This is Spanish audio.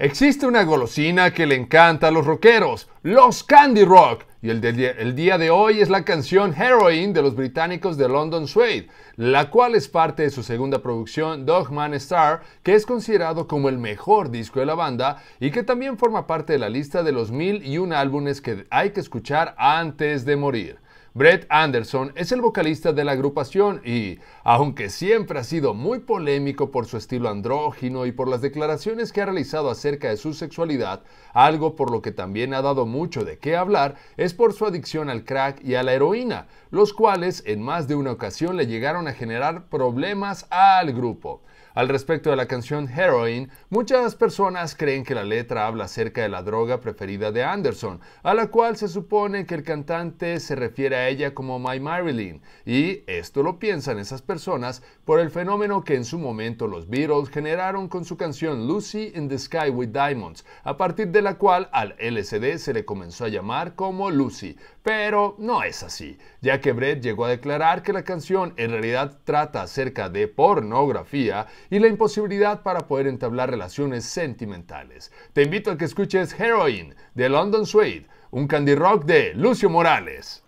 Existe una golosina que le encanta a los rockeros, los Candy Rock, y el, día de hoy es la canción Heroin de los británicos de London Suede, la cual es parte de su segunda producción Dogman Star, que es considerado como el mejor disco de la banda y que también forma parte de la lista de los mil y un álbumes que hay que escuchar antes de morir. Brett Anderson es el vocalista de la agrupación y, aunque siempre ha sido muy polémico por su estilo andrógino y por las declaraciones que ha realizado acerca de su sexualidad, algo por lo que también ha dado mucho de qué hablar es por su adicción al crack y a la heroína, los cuales en más de una ocasión le llegaron a generar problemas al grupo. Al respecto de la canción Heroin, muchas personas creen que la letra habla acerca de la droga preferida de Anderson, a la cual se supone que el cantante se refiere a ella como My Marilyn, y esto lo piensan esas personas por el fenómeno que en su momento los Beatles generaron con su canción Lucy in the Sky with Diamonds, a partir de la cual al LCD se le comenzó a llamar como Lucy, pero no es así, ya que Brett llegó a declarar que la canción en realidad trata acerca de pornografía y la imposibilidad para poder entablar relaciones sentimentales. Te invito a que escuches Heroin de London Suede, un candy rock de Lucio Morales.